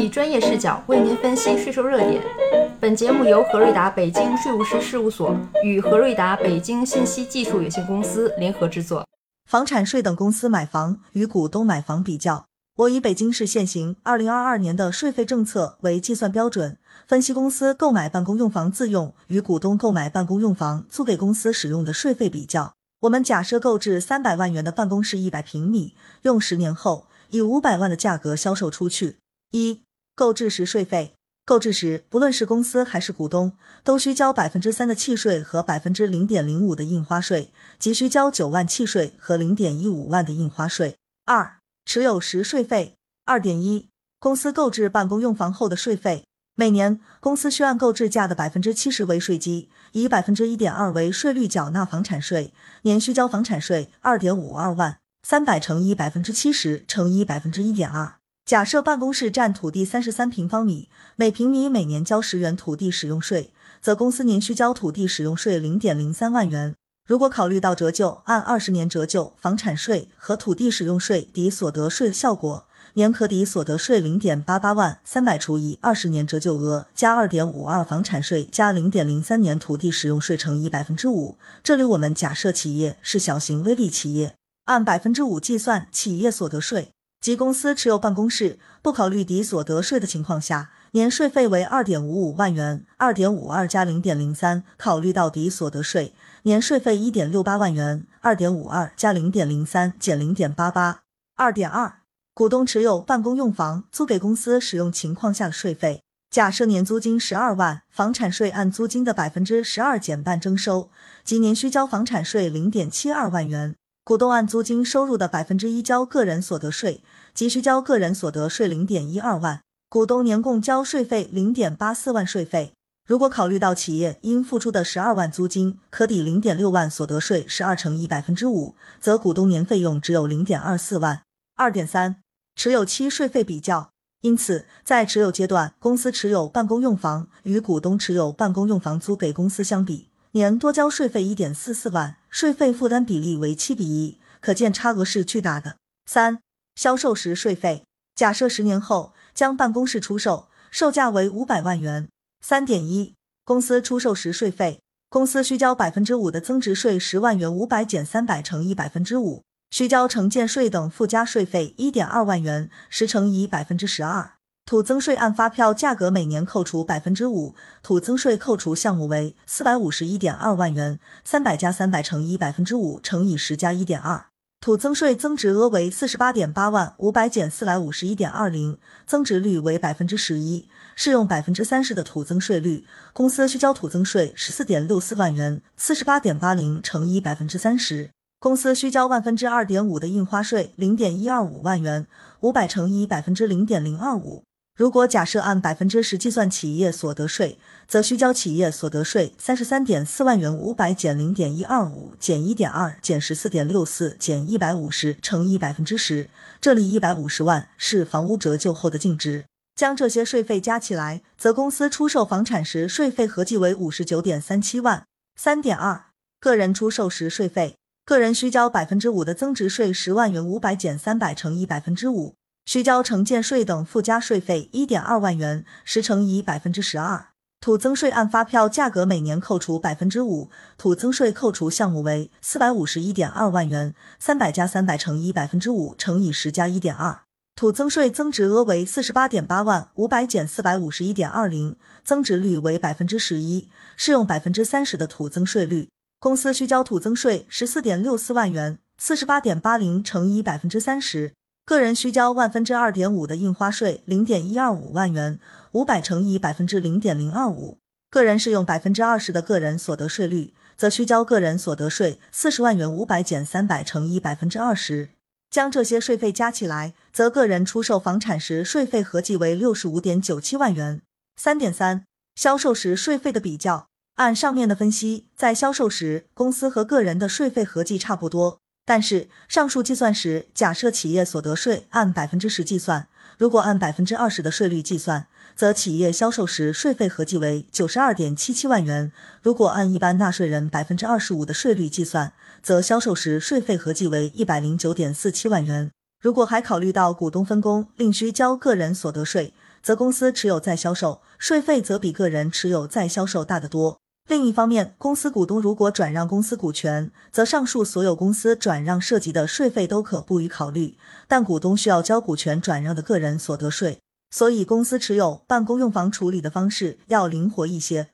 以专业视角为您分析税收热点。本节目由何瑞达北京税务师事务所与何瑞达北京信息技术有限公司联合制作。房产税等公司买房与股东买房比较，我以北京市现行二零二二年的税费政策为计算标准，分析公司购买办公用房自用与股东购买办公用房租给公司使用的税费比较。我们假设购置三百万元的办公室一百平米，用十年后以五百万的价格销售出去。一、购置时税费。购置时，不论是公司还是股东，都需交百分之三的契税和百分之零点零五的印花税，即需交九万契税和零点一五万的印花税。二、持有时税费。二点一、公司购置办公用房后的税费。每年，公司需按购置价的百分之七十为税基，以百分之一点二为税率缴纳房产税，年需交房产税二点五二万。三百乘以百分之七十乘以百分之一点二。假设办公室占土地三十三平方米，每平米每年交十元土地使用税，则公司年需交土地使用税零点零三万元。如果考虑到折旧，按二十年折旧房产税和土地使用税抵所得税效果，年可抵所得税零点八八万。三百除以二十年折旧额加二点五二房产税加零点零三年土地使用税乘以百分之五。这里我们假设企业是小型微利企业，按百分之五计算企业所得税。即公司持有办公室，不考虑抵所得税的情况下，年税费为二点五五万元，二点五二加零点零三，考虑到抵所得税，年税费一点六八万元，二点五二加零点零三减零点八八。二点二，股东持有办公用房租给公司使用情况下的税费。假设年租金十二万，房产税按租金的百分之十二减半征收，即年需交房产税零点七二万元。股东按租金收入的百分之一交个人所得税，即需交个人所得税零点一二万。股东年共交税费零点八四万税费。如果考虑到企业应付出的十二万租金可抵零点六万所得税，十二乘以百分之五，则股东年费用只有零点二四万。二点三，持有期税费比较。因此，在持有阶段，公司持有办公用房与股东持有办公用房租给公司相比。年多交税费一点四四万，税费负担比例为七比一，可见差额是巨大的。三、销售时税费，假设十年后将办公室出售，售价为五百万元。三点一、公司出售时税费，公司需交百分之五的增值税十万元，五百减三百乘以百分之五，需交城建税等附加税费一点二万元，十乘以百分之十二。土增税按发票价格每年扣除百分之五，土增税扣除项目为四百五十一点二万元，三百加三百乘以百分之五乘以十加一点二，土增税增值额为四十八点八万，五百减四百五十一点二零，增值率为百分之十一，适用百分之三十的土增税率，公司需交土增税十四点六四万元，四十八点八零乘以百分之三十，公司需交万分之二点五的印花税零点一二五万元，五百乘以百分之零点零二五。如果假设按百分之十计算企业所得税，则需交企业所得税三十三点四万元，五百减零点一二五减一点二减十四点六四减一百五十乘以百分之十，这里一百五十万是房屋折旧后的净值。将这些税费加起来，则公司出售房产时税费合计为五十九点三七万。三点二，个人出售时税费，个人需交百分之五的增值税十万元，五百减三百乘以百分之五。需交城建税等附加税费一点二万元，十乘以百分之十二。土增税按发票价格每年扣除百分之五，土增税扣除项目为四百五十一点二万元，三百加三百乘以百分之五乘以十加一点二。土增税增值额为四十八点八万，五百减四百五十一点二零，增值率为百分之十一，适用百分之三十的土增税率。公司需交土增税十四点六四万元，四十八点八零乘以百分之三十。个人需交万分之二点五的印花税，零点一二五万元，五百乘以百分之零点零二五。个人适用百分之二十的个人所得税率，则需交个人所得税四十万元，五百减三百乘以百分之二十。将这些税费加起来，则个人出售房产时税费合计为六十五点九七万元。三点三，销售时税费的比较。按上面的分析，在销售时，公司和个人的税费合计差不多。但是上述计算时，假设企业所得税按百分之十计算，如果按百分之二十的税率计算，则企业销售时税费合计为九十二点七七万元；如果按一般纳税人百分之二十五的税率计算，则销售时税费合计为一百零九点四七万元。如果还考虑到股东分工另需交个人所得税，则公司持有再销售，税费则比个人持有再销售大得多。另一方面，公司股东如果转让公司股权，则上述所有公司转让涉及的税费都可不予考虑，但股东需要交股权转让的个人所得税。所以，公司持有办公用房处理的方式要灵活一些。